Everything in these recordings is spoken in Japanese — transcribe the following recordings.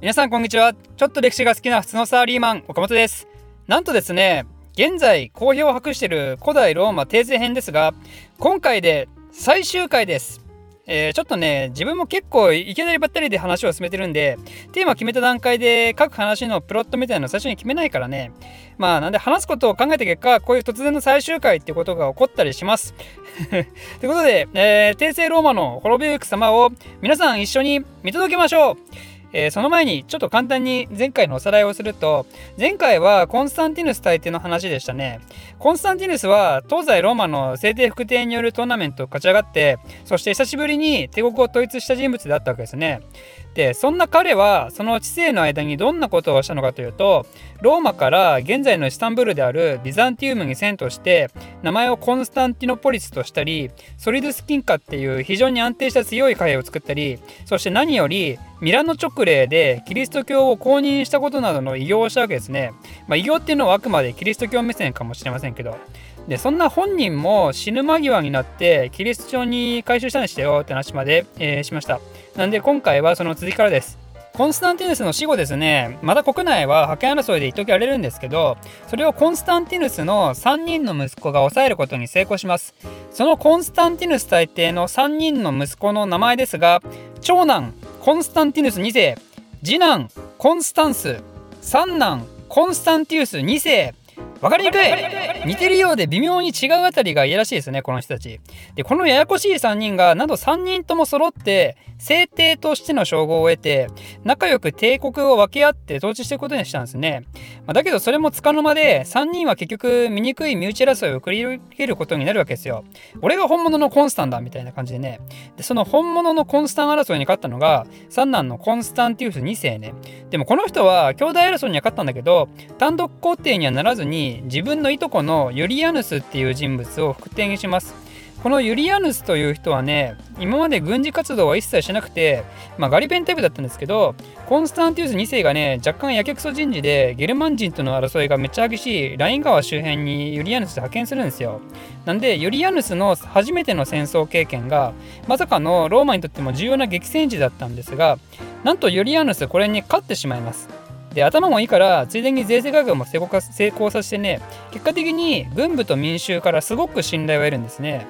皆さんこんにちは。ちょっと歴史が好きな普通のサラリーマン岡本です。なんとですね現在好評を博している古代ローマ帝政編ですが今回で最終回です。えー、ちょっとね自分も結構いきなりばったりで話を進めてるんでテーマ決めた段階で各話のプロットみたいなの最初に決めないからね。まあなんで話すことを考えた結果こういう突然の最終回ってことが起こったりします。ということで、えー、帝政ローマの滅びゆく様を皆さん一緒に見届けましょう。えー、その前にちょっと簡単に前回のおさらいをすると前回はコンスタンティヌス大帝の話でしたね。コンスタンティヌスは東西ローマの政帝副帝によるトーナメントを勝ち上がってそして久しぶりに帝国を統一した人物だったわけですね。でそんな彼はその知性の間にどんなことをしたのかというとローマから現在のイスタンブールであるビザンティウムに遷都して名前をコンスタンティノポリスとしたりソリドゥスキンカっていう非常に安定した強い貨幣を作ったりそして何よりミラノ直令でキリスト教を公認したことなどの偉業をしたわけですね。まあ、偉業っていうのはあくまでキリスト教目線かもしれませんけど。でそんな本人も死ぬ間際になってキリスト教に改宗したんでしたよって話まで、えー、しました。なんで今回はその続きからです。コンスタンティヌスの死後ですね、また国内は覇権争いで一時荒れるんですけど、それをコンスタンティヌスの3人の息子が抑えることに成功します。そのコンスタンティヌス大帝の3人の息子の名前ですが、長男、コンスタンティヌス2世、次男、コンスタンス、三男、コンスタンティウス2世、わかりにくい似てるようで微妙に違うあたりが嫌らしいですね、この人たち。で、このややこしい3人が、なんと3人とも揃って、聖帝としての称号を得て、仲良く帝国を分け合って統治していくことにしたんですね。まあ、だけど、それもつかの間で、3人は結局、醜い身内争いを繰り広げることになるわけですよ。俺が本物のコンスタンだみたいな感じでね。で、その本物のコンスタン争いに勝ったのが、三男のコンスタンティウス2世ね。でも、この人は、兄弟争いには勝ったんだけど、単独皇帝にはならずに、自分のいとこのユリアヌスっていう人物を副帝にします。このユリアヌスという人はね今まで軍事活動は一切しなくて、まあ、ガリペンタイプだったんですけどコンスタンティウス2世がね若干やけくそ人事でゲルマン人との争いがめっちゃ激しいライン川周辺にユリアヌス派遣するんですよなんでユリアヌスの初めての戦争経験がまさかのローマにとっても重要な激戦地だったんですがなんとユリアヌスこれに勝ってしまいますで頭もいいからついでに税制改革も成功成功させてね結果的に軍部と民衆からすごく信頼を得るんですね。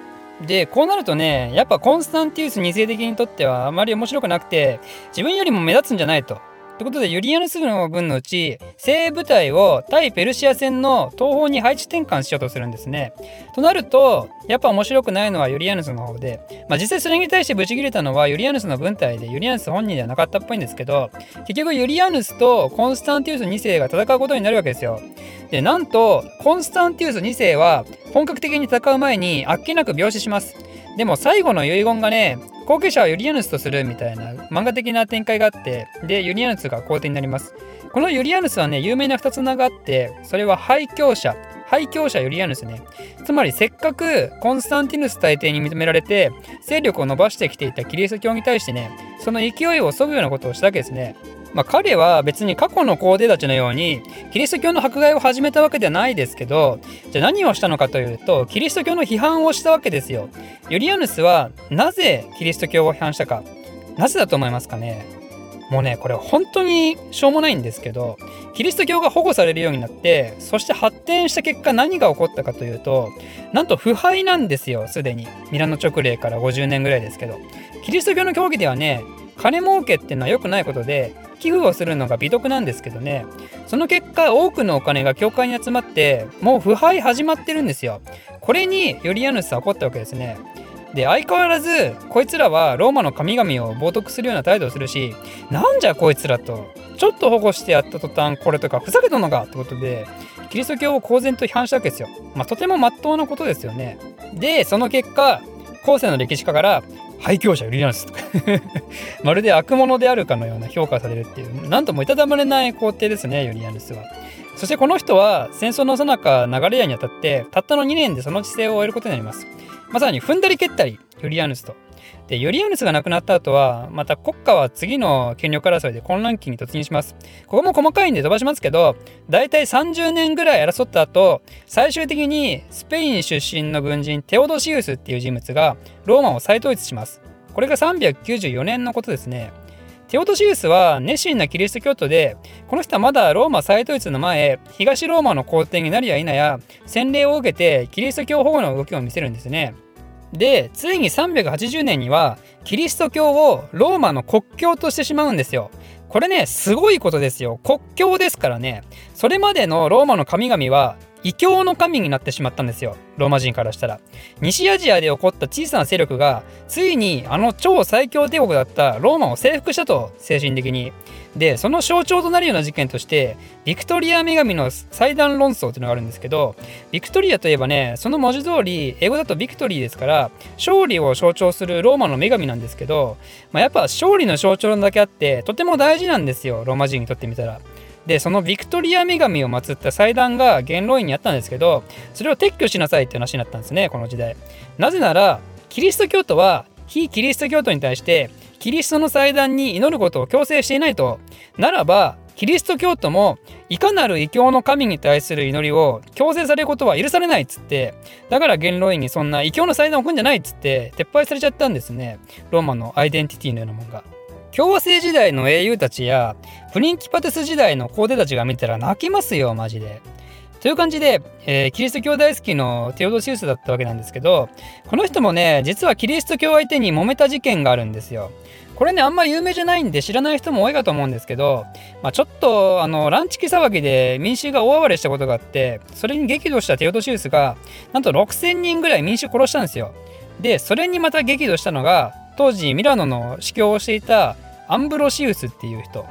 でこうなるとねやっぱコンスタンティウス2世的にとってはあまり面白くなくて自分よりも目立つんじゃないとということでユリアヌス部の軍のうち精鋭部隊を対ペルシア戦の東方に配置転換しようとするんですね。となるとやっぱ面白くないのはユリアヌスの方で、まあ、実際それに対してブチ切れたのはユリアヌスの軍隊でユリアヌス本人ではなかったっぽいんですけど結局ユリアヌスとコンスタンティウス2世が戦うことになるわけですよ。でなんとコンスタンティウス2世は本格的に戦う前にあっけなく病死します。でも最後の遺言がね後継者はユリアヌスとするみたいな漫画的な展開があってでユリアヌスが皇帝になります。このユリアヌスはね有名な2つ名があってそれは廃教者廃教者ユリアヌスね。つまりせっかくコンスタンティヌス大帝に認められて勢力を伸ばしてきていたキリスト教に対してねその勢いを削ぐようなことをしたわけですね。まあ、彼は別に過去の皇帝たちのようにキリスト教の迫害を始めたわけではないですけどじゃあ何をしたのかというとキリスト教の批判をしたわけですよ。ユリアヌスはなぜキリスト教を批判したか。なぜだと思いますかね。もうねこれ本当にしょうもないんですけどキリスト教が保護されるようになってそして発展した結果何が起こったかというとなんと腐敗なんですよすでに。ミラノ直令から50年ぐらいですけど。キリスト教の教義ではね金儲けっていうのは良くないことで寄付をするのが美徳なんですけどねその結果多くのお金が教会に集まってもう腐敗始まってるんですよこれにヨリアヌスは怒ったわけですねで相変わらずこいつらはローマの神々を冒涜するような態度をするしなんじゃこいつらとちょっと保護してやった途端これとかふざけたのかってことでキリスト教を公然と批判したわけですよ。まあ、とても真っ当なことですよね。でその結果後世の歴史家から廃墟者ユリアヌスとか まるで悪者であるかのような評価されるっていうなんともいたたまれない皇帝ですねユリアヌスは。そしてこの人は戦争の最中流れ屋にあたってたったの2年でその知性を終えることになります。まさに踏んだり蹴ったりユリアヌスと。で、ユリアヌスが亡くなった後は、また国家は次の権力争いで混乱期に突入します。ここも細かいんで飛ばしますけど、だいたい30年ぐらい争った後、最終的にスペイン出身の軍人テオドシウスっていう人物がローマを再統一します。これが394年のことですね。テオドシウスは熱心なキリスト教徒でこの人はまだローマ再統一の前東ローマの皇帝になりや否や洗礼を受けてキリスト教保護の動きを見せるんですね。でついに380年にはキリスト教をローマの国教としてしまうんですよ。これねすごいことですよ。国教ですからね。それまでのローマの神々は異教の神になってしまったんですよ。ローマ人からしたら。西アジアで起こった小さな勢力がついにあの超最強帝国だったローマを征服したと精神的に。でその象徴となるような事件としてビクトリア女神の祭壇論争っていうのがあるんですけどビクトリアといえばねその文字通り英語だとビクトリーですから勝利を象徴するローマの女神なんですけど、まあ、やっぱ勝利の象徴だけあってとても大事なんですよローマ人にとってみたら。でそのビクトリア女神を祀った祭壇が元老院にあったんですけどそれを撤去しなさいって話になったんですねこの時代。なぜならキリスト教徒は非キリスト教徒に対してキリストの祭壇に祈ることを強制していないと。ならばキリスト教徒もいかなる異教の神に対する祈りを強制されることは許されないっつってだから元老院にそんな異教の祭壇を置くんじゃないっつって撤廃されちゃったんですね。ローマのアイデンティティのようなもんが。共和制時代の英雄たちやプリンキパテス時代の皇帝たちが見たら泣きますよマジで。という感じで、えー、キリスト教大好きのテオドシウスだったわけなんですけどこの人もね実はキリスト教相手に揉めた事件があるんですよ。これねあんま有名じゃないんで知らない人も多いかと思うんですけど、まあ、ちょっとあのランチキ騒ぎで民衆が大暴れしたことがあってそれに激怒したテオドシウスがなんと6,000人ぐらい民衆殺したんですよ。でそれにまた激怒したのが当時ミラノの司教をしていたアンブロシウスっていう人。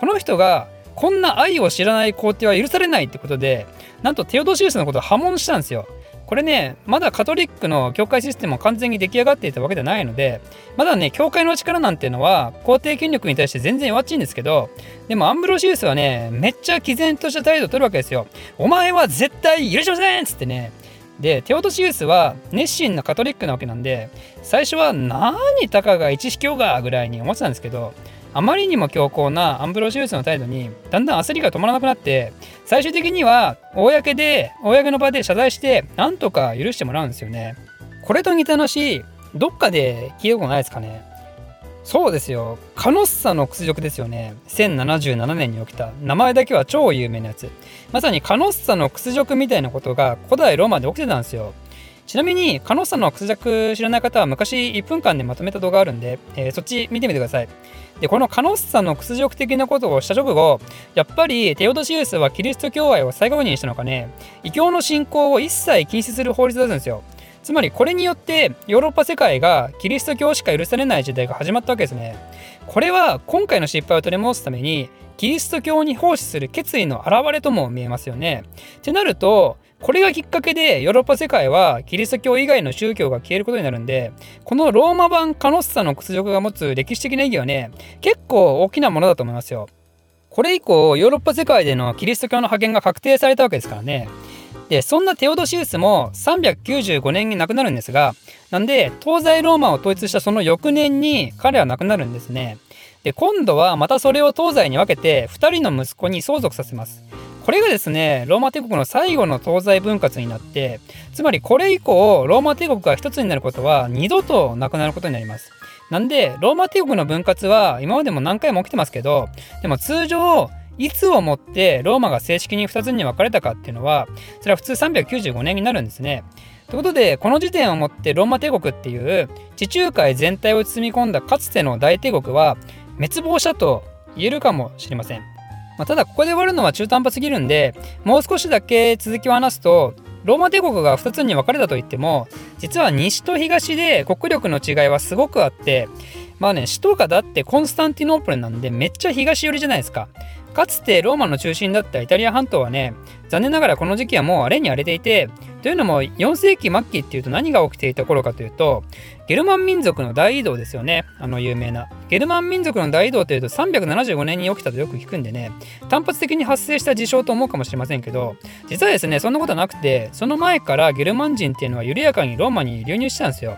この人がこんな愛を知らない皇帝は許されないってことでなんとテオドシウスのことを破門したんですよ。これねまだカトリックの教会システムも完全に出来上がっていたわけではないのでまだね教会の力なんていうのは皇帝権力に対して全然弱っちいんですけどでもアンブロシウスはねめっちゃ毅然とした態度を取るわけですよ。お前は絶対許しませんっつってねでテオドシウスは熱心なカトリックなわけなんで最初は何たかが一司教がぐらいに思ってたんですけどあまりにも強硬なアンブロシウスの態度にだんだん焦りが止まらなくなって最終的には公で公の場で謝罪してなんとか許してもらうんですよね。これと似た話どっかで聞いたことないですかね。そうですよ。カノッサの屈辱ですよね。1077年に起きた。名前だけは超有名なやつ。まさにカノッサの屈辱みたいなことが古代ローマで起きてたんですよ。ちなみにカノッサの屈辱知らない方は昔1分間でまとめた動画あるんで、えー、そっち見てみてください。でこのカノッサの屈辱的なことをした直後やっぱりテオドシウスはキリスト教愛を再確認したのかね。異教の信仰を一切禁止する法律だったんですよ。つまりこれによってヨーロッパ世界がキリスト教しか許されない時代が始まったわけですね。これは今回の失敗を取り戻すためにキリスト教に奉仕する決意の表れとも見えますよね。ってなるとこれがきっかけでヨーロッパ世界はキリスト教以外の宗教が消えることになるんでこのローマ版カノッサの屈辱が持つ歴史的な意義はね結構大きなものだと思いますよ。これ以降ヨーロッパ世界でのキリスト教の派遣が確定されたわけですからね。でそんなテオドシウスも395年に亡くなるんですがなんで東西ローマを統一したその翌年に彼は亡くなるんですね。で今度はまたそれを東西に分けて2人の息子に相続させます。これがですねローマ帝国の最後の東西分割になってつまりこれ以降ローマ帝国が一つになることは二度となくなることになります。なんでローマ帝国の分割は今までも何回も起きてますけどでも通常いつをもってローマが正式に2つに分かれたかっていうのはそれは普通395年になるんですね。ということでこの時点をもってローマ帝国っていう地中海全体を包み込んだかつての大帝国は滅亡したと言えるかもしれません。まあ、ただここで終わるのは中途半端すぎるんでもう少しだけ続きを話すとローマ帝国が2つに分かれたといっても実は西と東で国力の違いはすごくあってまあね首都がだってコンスタンティノープルなんでめっちゃ東寄りじゃないですか。かつてローマの中心だったイタリア半島はね残念ながらこの時期はもう荒れに荒れていてというのも4世紀末期っていうと何が起きていた頃かというとゲルマン民族の大移動ですよね。あの有名な。ゲルマン民族の大移動というと375年に起きたとよく聞くんでね単発的に発生した事象と思うかもしれませんけど実はですねそんなことはなくてその前からゲルマン人っていうのは緩やかにローマに流入したんですよ。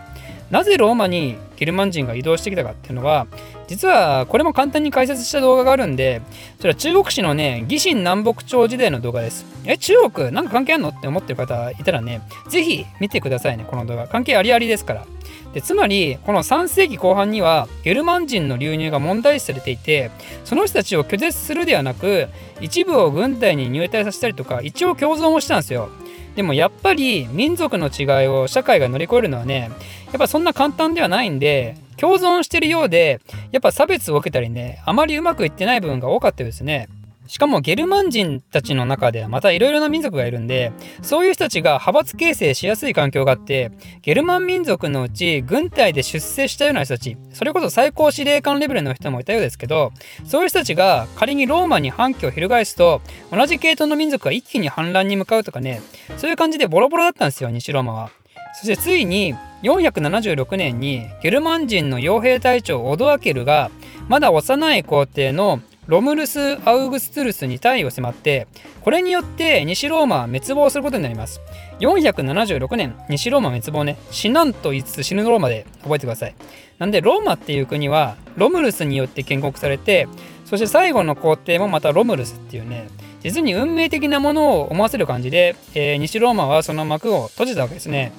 なぜローマにゲルマン人が移動してきたかっていうのは実はこれも簡単に解説した動画があるんでそれは中国史のね義心南北朝時代の動画です。え中国なんか関係あるのって思ってる方いたらね是非見てくださいねこの動画。関係ありありですから。でつまりこの3世紀後半にはゲルマン人の流入が問題視されていてその人たちを拒絶するではなく一部を軍隊に入隊させたりとか一応共存をしたんですよ。でもやっぱり民族の違いを社会が乗り越えるのはねやっぱそんな簡単ではないんで共存してるようでやっぱ差別を受けたりねあまりうまくいってない部分が多かったですね。しかもゲルマン人たちの中ではまたいろいろな民族がいるんでそういう人たちが派閥形成しやすい環境があってゲルマン民族のうち軍隊で出世したような人たちそれこそ最高司令官レベルの人もいたようですけどそういう人たちが仮にローマに反旗を翻すと同じ系統の民族が一気に反乱に向かうとかねそういう感じでボロボロだったんですよ西ローマは。そしてついに476年にゲルマン人の傭兵隊長オドアケルがまだ幼い皇帝のロムルス・アウグストゥルスに退位を迫ってこれによって西ローマは滅亡することになります。476年西ローマ滅亡ね。死なんと言いつつ死ぬローマで覚えてください。なんでローマっていう国はロムルスによって建国されてそして最後の皇帝もまたロムルスっていうね。実に運命的なものを思わせる感じで、えー、西ローマはその幕を閉じたわけですね。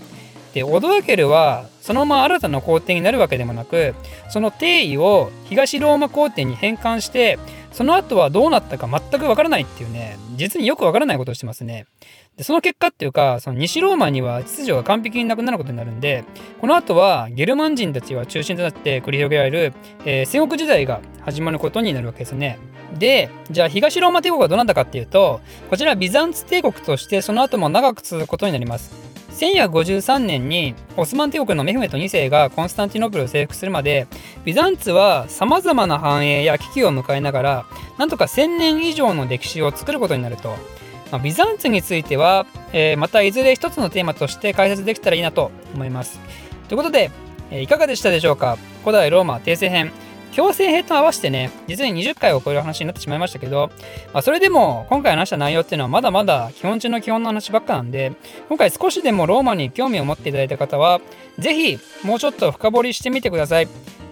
でオドアケルはそのまま新たな皇帝になるわけでもなくその帝位を東ローマ皇帝に返還してその後はどうなったか全くわからないっていうね、実によくわからないことをしてますね。で、その結果っていうか、その西ローマには秩序が完璧になくなることになるんで、この後はゲルマン人たちが中心となって繰り広げられる、えー、戦国時代が始まることになるわけですね。で、じゃあ東ローマ帝国はどうなったかっていうと、こちらビザンツ帝国としてその後も長く続くことになります。1153年にオスマン帝国のメフメト2世がコンスタンティノープルを征服するまでビザンツはさまざまな繁栄や危機を迎えながらなんとか1000年以上の歴史を作ることになると、まあ、ビザンツについては、えー、またいずれ一つのテーマとして解説できたらいいなと思います。ということで、えー、いかがでしたでしょうか？古代ローマ訂正編。強制編と合わせてね、実に20回を超える話になってしまいましたけど、まあ、それでも今回話した内容っていうのはまだまだ基本中の基本の話ばっかなんで、今回少しでもローマに興味を持っていただいた方は、ぜひもうちょっと深掘りしてみてください。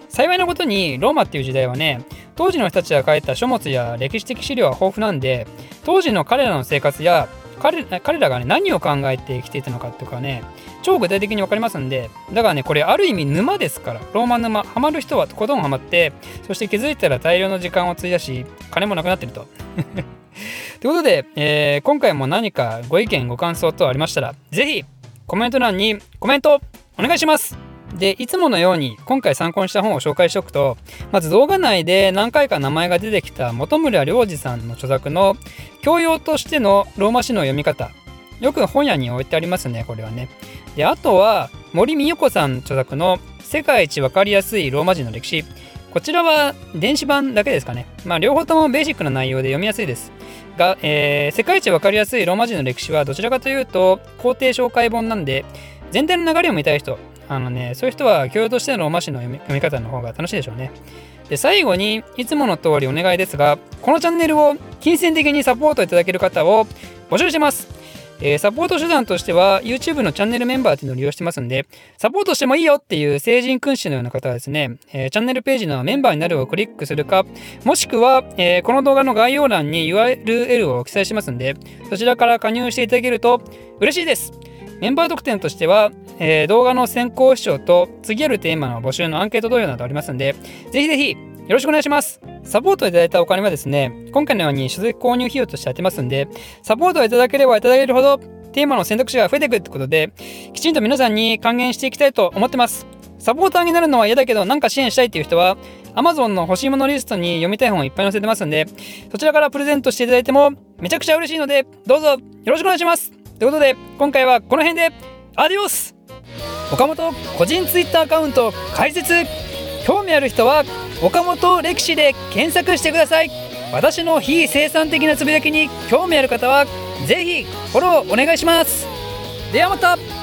幸いなことにローマっていう時代はね当時の人たちが書いた書物や歴史的資料は豊富なんで当時の彼らの生活や彼彼らがね何を考えて生きていたのかとかね超具体的に分かりますんでだからねこれある意味沼ですからローマ沼ハマる人はとことんハマってそして気づいたら大量の時間を費やし金もなくなってると。ということで、えー、今回も何かご意見ご感想等ありましたら是非コメント欄にコメントお願いしますでいつものように今回参考にした本を紹介しておくとまず動画内で何回か名前が出てきた本村良二さんの著作の教養としてのローマ史の読み方。よく本屋に置いてありますねこれはね。であとは森美代子さん著作の世界一わかりやすいローマ人の歴史。こちらは電子版だけですかね。まあ両方ともベーシックな内容で読みやすいです。が、えー、世界一わかりやすいローマ人の歴史はどちらかというと皇帝紹介本なんで全体の流れを見たい人。あのね、そういう人は教養としてのローマ史の読み方の方が楽しいでしょうね。で、最後に、いつもの通りお願いですが、このチャンネルを金銭的にサポートいただける方を募集してます。えー、サポート手段としては YouTube のチャンネルメンバーっていうのを利用してますんで、サポートしてもいいよっていう成人君主のような方はですね、えー、チャンネルページのメンバーになるをクリックするか、もしくは、えー、この動画の概要欄に URL を記載しますんで、そちらから加入していただけると嬉しいです。メンバー特典としては、えー、動画の先行視聴と次あるテーマの募集のアンケート投票などありますんで、ぜひぜひよろしくお願いします。サポートいただいたお金はですね、今回のように書籍購入費用として当てますんで、サポートをいただければいただけるほど、テーマの選択肢が増えていくってことで、きちんと皆さんに還元していきたいと思ってます。サポーターになるのは嫌だけど、なんか支援したいっていう人は、Amazon の欲しいものリストに読みたい本をいっぱい載せてますんで、そちらからプレゼントしていただいても、めちゃくちゃ嬉しいので、どうぞよろしくお願いします。ということで、今回はこの辺で、アディオス岡本個人ツイッターアカウント開設。興味ある人は岡本歴史で検索してください。私の非生産的なつぶやきに興味ある方はぜひフォローお願いします。ではまた。